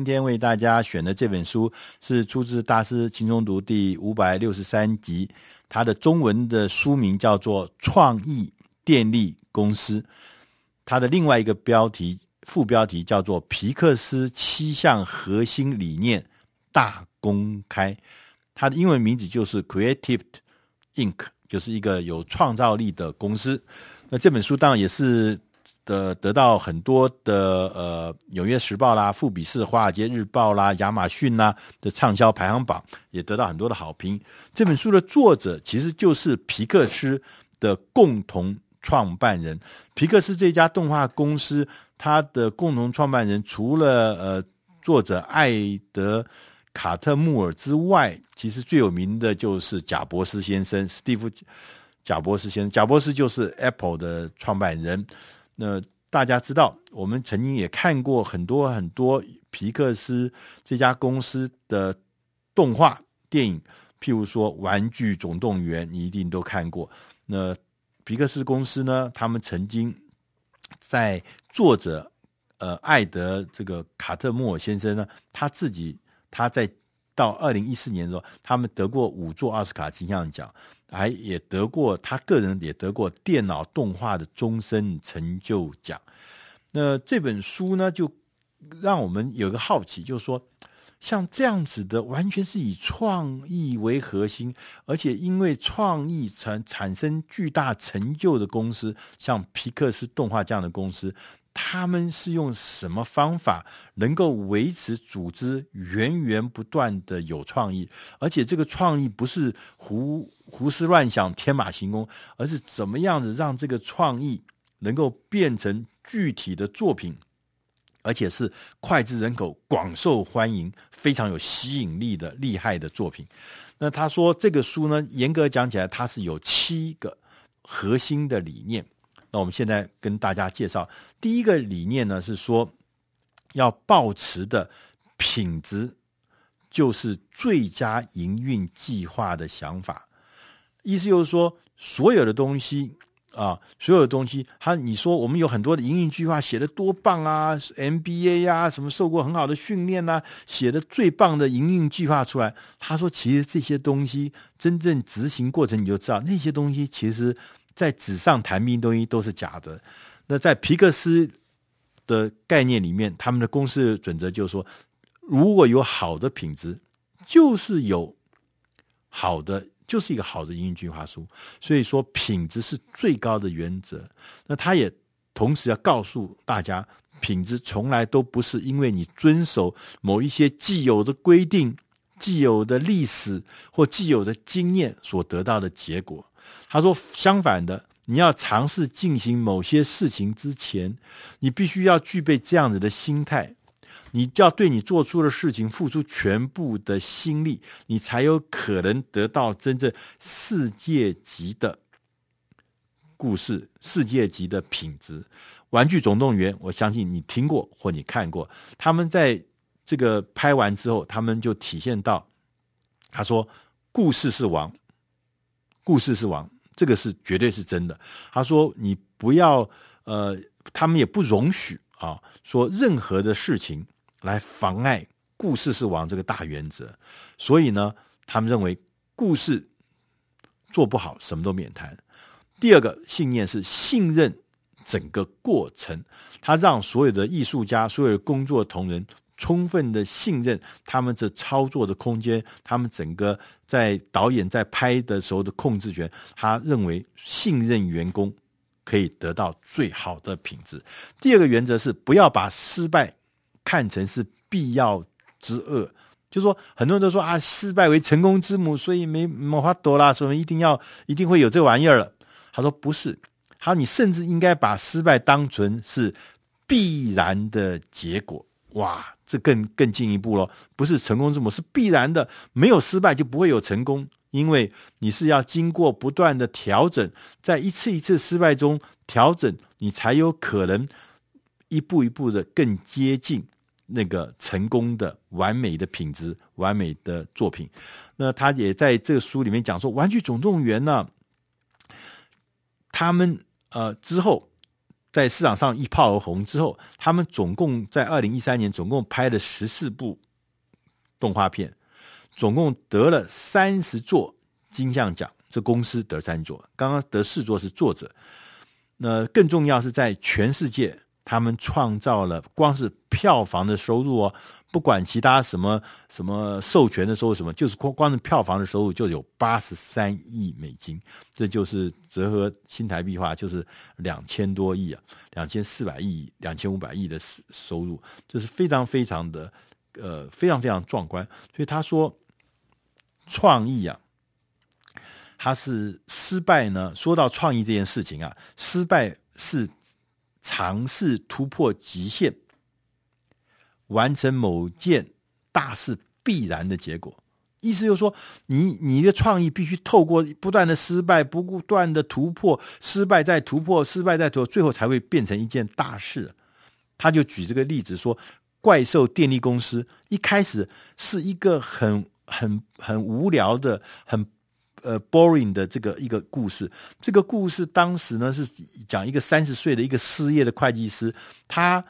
今天为大家选的这本书是出自《大师轻松读》第五百六十三集，它的中文的书名叫做《创意电力公司》，它的另外一个标题副标题叫做《皮克斯七项核心理念大公开》，它的英文名字就是 Creative Inc，就是一个有创造力的公司。那这本书当然也是。的得到很多的呃，《纽约时报》啦、富比士、华尔街日报啦、亚马逊啦的畅销排行榜，也得到很多的好评。这本书的作者其实就是皮克斯的共同创办人。皮克斯这家动画公司，它的共同创办人除了呃作者艾德卡特穆尔之外，其实最有名的就是贾伯斯先生，史蒂夫贾伯斯先生。贾伯斯就是 Apple 的创办人。那大家知道，我们曾经也看过很多很多皮克斯这家公司的动画电影，譬如说《玩具总动员》，你一定都看过。那皮克斯公司呢，他们曾经在作者呃艾德这个卡特莫尔先生呢，他自己他在到二零一四年的时候，他们得过五座奥斯卡金像奖。还也得过，他个人也得过电脑动画的终身成就奖。那这本书呢，就让我们有个好奇，就是说，像这样子的，完全是以创意为核心，而且因为创意产产生巨大成就的公司，像皮克斯动画这样的公司。他们是用什么方法能够维持组织源源不断的有创意？而且这个创意不是胡胡思乱想、天马行空，而是怎么样子让这个创意能够变成具体的作品，而且是脍炙人口、广受欢迎、非常有吸引力的厉害的作品。那他说这个书呢，严格讲起来，它是有七个核心的理念。那我们现在跟大家介绍第一个理念呢，是说要保持的品质就是最佳营运计划的想法。意思就是说，所有的东西啊，所有的东西，他你说我们有很多的营运计划写的多棒啊，MBA 呀、啊，什么受过很好的训练呐、啊，写的最棒的营运计划出来。他说，其实这些东西真正执行过程，你就知道那些东西其实。在纸上谈兵东西都是假的。那在皮克斯的概念里面，他们的公司准则就是说，如果有好的品质，就是有好的，就是一个好的营运计划书。所以说，品质是最高的原则。那他也同时要告诉大家，品质从来都不是因为你遵守某一些既有的规定、既有的历史或既有的经验所得到的结果。他说：“相反的，你要尝试进行某些事情之前，你必须要具备这样子的心态，你要对你做出的事情付出全部的心力，你才有可能得到真正世界级的故事、世界级的品质。”《玩具总动员》，我相信你听过或你看过。他们在这个拍完之后，他们就体现到，他说：“故事是王。”故事是王，这个是绝对是真的。他说：“你不要，呃，他们也不容许啊，说任何的事情来妨碍故事是王这个大原则。所以呢，他们认为故事做不好，什么都免谈。第二个信念是信任整个过程，他让所有的艺术家、所有的工作同仁。”充分的信任他们这操作的空间，他们整个在导演在拍的时候的控制权，他认为信任员工可以得到最好的品质。第二个原则是不要把失败看成是必要之恶，就说很多人都说啊，失败为成功之母，所以没没法多啦，什么一定要一定会有这玩意儿了。他说不是，他说你甚至应该把失败当成是必然的结果。哇，这更更进一步了，不是成功之母，是必然的。没有失败就不会有成功，因为你是要经过不断的调整，在一次一次失败中调整，你才有可能一步一步的更接近那个成功的完美的品质、完美的作品。那他也在这个书里面讲说，《玩具总动员》呢，他们呃之后在市场上一炮而红之后，他们总共在二零一三年总共拍了十四部动画片，总共得了三十座金像奖。这公司得三座，刚刚得四座是作者。那更重要是在全世界，他们创造了光是票房的收入哦，不管其他什么什么授权的收入什么，就是光光是票房的收入就有八十三亿美金，这就是折合新台币话就是两千多亿啊，两千四百亿、两千五百亿的收入，这是非常非常的呃非常非常壮观。所以他说创意啊。他是失败呢？说到创意这件事情啊，失败是尝试突破极限，完成某件大事必然的结果。意思就是说，你你的创意必须透过不断的失败，不断的突破，失败再突破，失败再突破，最后才会变成一件大事。他就举这个例子说，怪兽电力公司一开始是一个很很很无聊的很。呃，boring 的这个一个故事，这个故事当时呢是讲一个三十岁的一个失业的会计师，他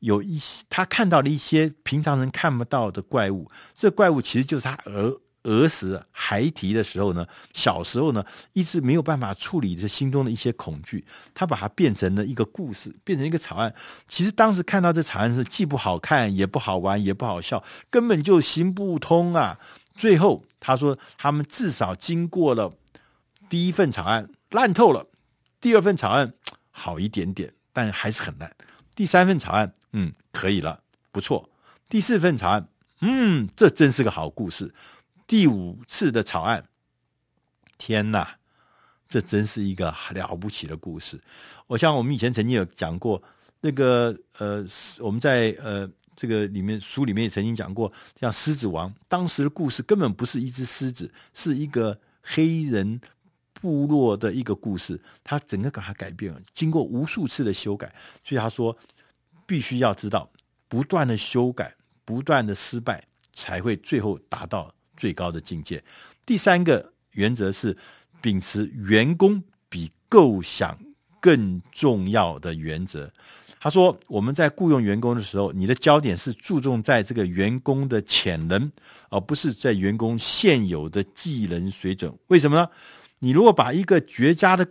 有一些他看到了一些平常人看不到的怪物，这怪物其实就是他儿儿时孩提的时候呢，小时候呢一直没有办法处理这心中的一些恐惧，他把它变成了一个故事，变成一个草案。其实当时看到这草案是既不好看，也不好玩，也不好笑，根本就行不通啊。最后，他说他们至少经过了第一份草案烂透了，第二份草案好一点点，但还是很烂。第三份草案，嗯，可以了，不错。第四份草案，嗯，这真是个好故事。第五次的草案，天哪，这真是一个了不起的故事。我像我们以前曾经有讲过那个呃，我们在呃。这个里面书里面也曾经讲过，像《狮子王》当时的故事根本不是一只狮子，是一个黑人部落的一个故事，他整个把它改变了，经过无数次的修改，所以他说必须要知道，不断的修改，不断的失败，才会最后达到最高的境界。第三个原则是秉持员工比构想更重要的原则。他说：“我们在雇佣员工的时候，你的焦点是注重在这个员工的潜能，而不是在员工现有的技能水准。为什么呢？你如果把一个绝佳的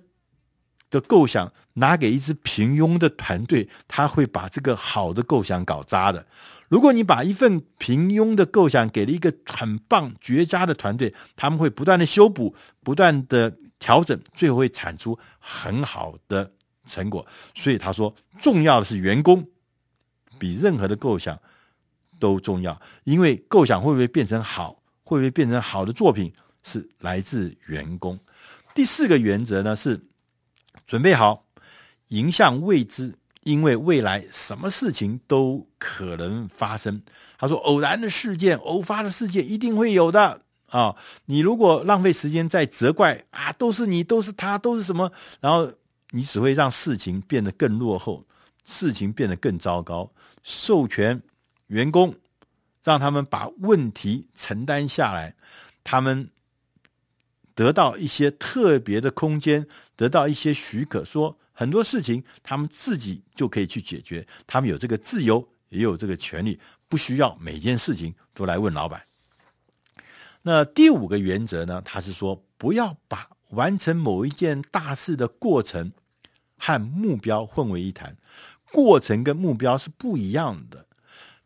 的构想拿给一支平庸的团队，他会把这个好的构想搞砸的。如果你把一份平庸的构想给了一个很棒、绝佳的团队，他们会不断的修补、不断的调整，最后会产出很好的。”成果，所以他说，重要的是员工，比任何的构想都重要。因为构想会不会变成好，会不会变成好的作品，是来自员工。第四个原则呢是准备好，迎向未知，因为未来什么事情都可能发生。他说，偶然的事件、偶发的事件一定会有的啊！你如果浪费时间在责怪啊，都是你，都是他，都是什么，然后。你只会让事情变得更落后，事情变得更糟糕。授权员工，让他们把问题承担下来，他们得到一些特别的空间，得到一些许可，说很多事情他们自己就可以去解决。他们有这个自由，也有这个权利，不需要每件事情都来问老板。那第五个原则呢？他是说，不要把完成某一件大事的过程和目标混为一谈，过程跟目标是不一样的。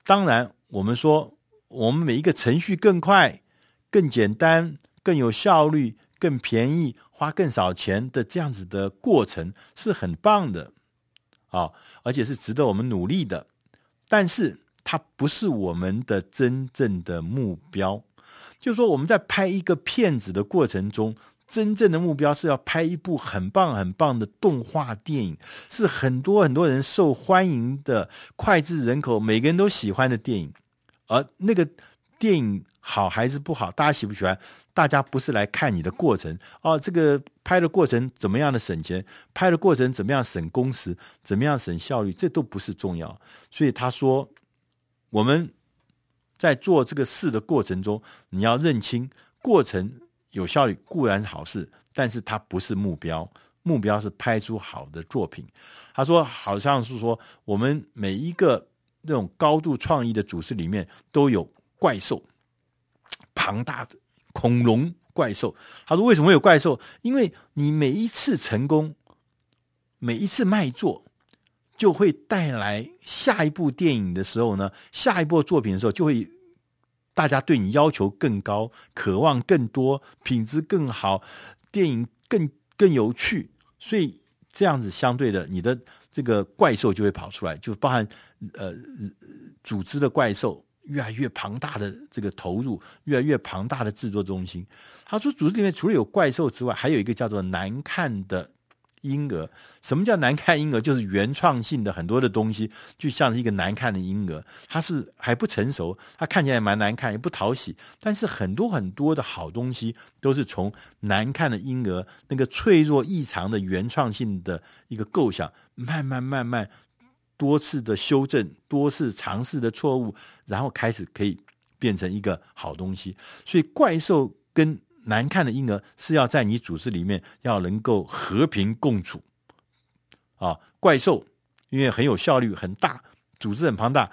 当然，我们说我们每一个程序更快、更简单、更有效率、更便宜、花更少钱的这样子的过程是很棒的，啊，而且是值得我们努力的。但是，它不是我们的真正的目标。就是说，我们在拍一个片子的过程中。真正的目标是要拍一部很棒很棒的动画电影，是很多很多人受欢迎的脍炙人口，每个人都喜欢的电影。而那个电影好还是不好，大家喜不喜欢？大家不是来看你的过程哦，这个拍的过程怎么样的省钱，拍的过程怎么样省工时，怎么样省效率，这都不是重要。所以他说，我们在做这个事的过程中，你要认清过程。有效率固然是好事，但是它不是目标，目标是拍出好的作品。他说，好像是说我们每一个那种高度创意的组织里面都有怪兽，庞大的恐龙怪兽。他说，为什么有怪兽？因为你每一次成功，每一次卖座，就会带来下一部电影的时候呢，下一部作品的时候，就会大家对你要求更高，渴望更多，品质更好，电影更更有趣，所以。这样子相对的，你的这个怪兽就会跑出来，就包含呃组织的怪兽越来越庞大的这个投入，越来越庞大的制作中心。他说，组织里面除了有怪兽之外，还有一个叫做难看的。婴儿，什么叫难看婴儿？就是原创性的很多的东西，就像是一个难看的婴儿，它是还不成熟，它看起来蛮难看，也不讨喜。但是很多很多的好东西，都是从难看的婴儿那个脆弱异常的原创性的一个构想，慢慢慢慢多次的修正，多次尝试的错误，然后开始可以变成一个好东西。所以怪兽跟难看的婴儿是要在你组织里面要能够和平共处，啊，怪兽因为很有效率很大，组织很庞大，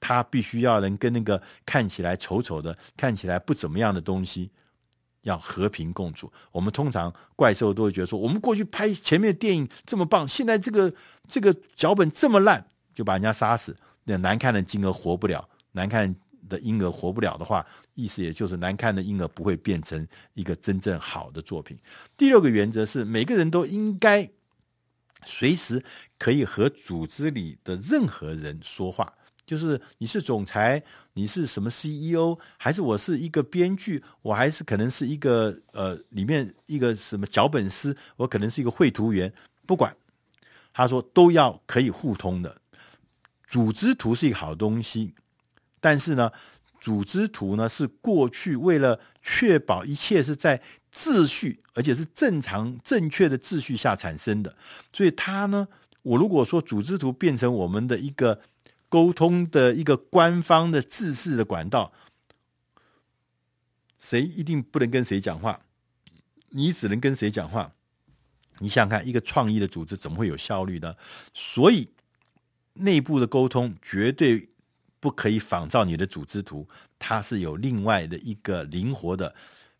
它必须要能跟那个看起来丑丑的、看起来不怎么样的东西要和平共处。我们通常怪兽都会觉得说，我们过去拍前面的电影这么棒，现在这个这个脚本这么烂，就把人家杀死。那难看的婴儿活不了，难看的婴儿活不了的话。意思也就是难看的婴儿不会变成一个真正好的作品。第六个原则是每个人都应该随时可以和组织里的任何人说话，就是你是总裁，你是什么 CEO，还是我是一个编剧，我还是可能是一个呃里面一个什么脚本师，我可能是一个绘图员，不管，他说都要可以互通的。组织图是一个好东西，但是呢。组织图呢，是过去为了确保一切是在秩序，而且是正常正确的秩序下产生的。所以它呢，我如果说组织图变成我们的一个沟通的一个官方的制式的管道，谁一定不能跟谁讲话，你只能跟谁讲话？你想想看，一个创意的组织怎么会有效率呢？所以内部的沟通绝对。不可以仿照你的组织图，它是有另外的一个灵活的，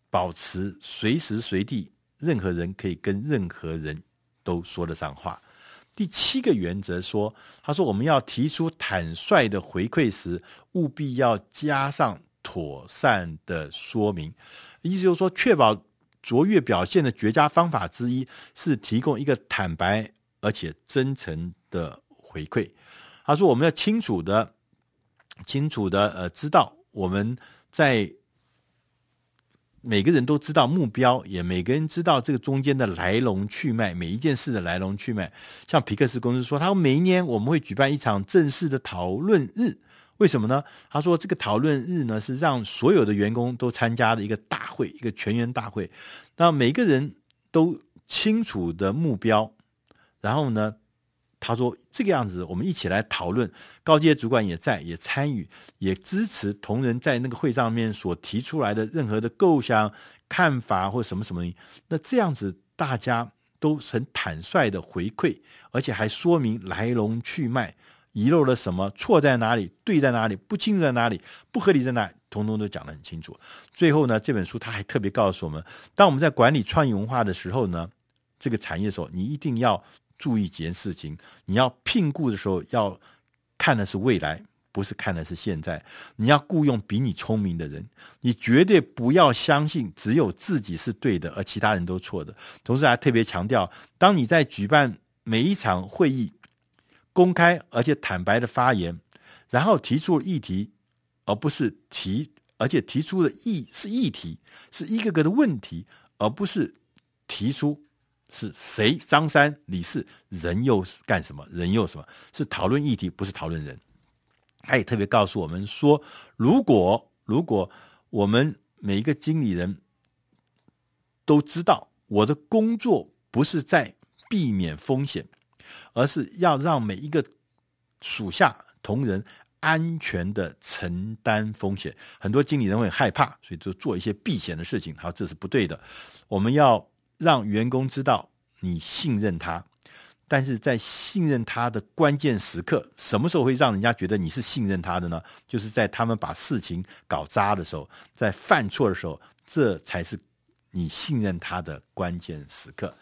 保持随时随地，任何人可以跟任何人都说得上话。第七个原则说，他说我们要提出坦率的回馈时，务必要加上妥善的说明。意思就是说，确保卓越表现的绝佳方法之一是提供一个坦白而且真诚的回馈。他说我们要清楚的。清楚的，呃，知道我们在每个人都知道目标，也每个人知道这个中间的来龙去脉，每一件事的来龙去脉。像皮克斯公司说，他说每一年我们会举办一场正式的讨论日，为什么呢？他说这个讨论日呢是让所有的员工都参加的一个大会，一个全员大会，让每个人都清楚的目标，然后呢。他说：“这个样子，我们一起来讨论。高阶主管也在，也参与，也支持同仁在那个会上面所提出来的任何的构想、看法或什么什么。那这样子，大家都很坦率的回馈，而且还说明来龙去脉，遗漏了什么，错在哪里，对在哪里，不清楚在哪里，不合理在哪里，通通都讲得很清楚。最后呢，这本书他还特别告诉我们，当我们在管理创意文化的时候呢，这个产业的时候，你一定要。”注意几件事情，你要聘雇的时候要看的是未来，不是看的是现在。你要雇佣比你聪明的人，你绝对不要相信只有自己是对的，而其他人都错的。同时还特别强调，当你在举办每一场会议，公开而且坦白的发言，然后提出议题，而不是提，而且提出的议是议题，是一个个的问题，而不是提出。是谁？张三李四，人又是干什么？人又什么？是讨论议题，不是讨论人。他也特别告诉我们说，如果如果我们每一个经理人都知道，我的工作不是在避免风险，而是要让每一个属下同仁安全的承担风险。很多经理人会害怕，所以就做一些避险的事情。好，这是不对的。我们要。让员工知道你信任他。但是在信任他的关键时刻，什么时候会让人家觉得你是信任他的呢？就是在他们把事情搞砸的时候，在犯错的时候，这才是你信任他的关键时刻。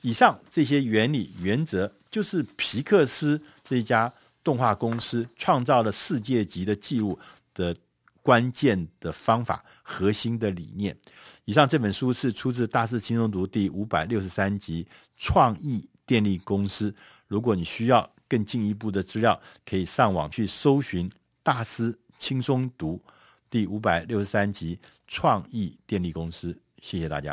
以上这些原理原则，就是皮克斯这家动画公司创造了世界级的记录的关键的方法，核心的理念。以上这本书是出自《大师轻松读》第五百六十三集《创意》。电力公司，如果你需要更进一步的资料，可以上网去搜寻《大师轻松读》第五百六十三集《创意电力公司》。谢谢大家。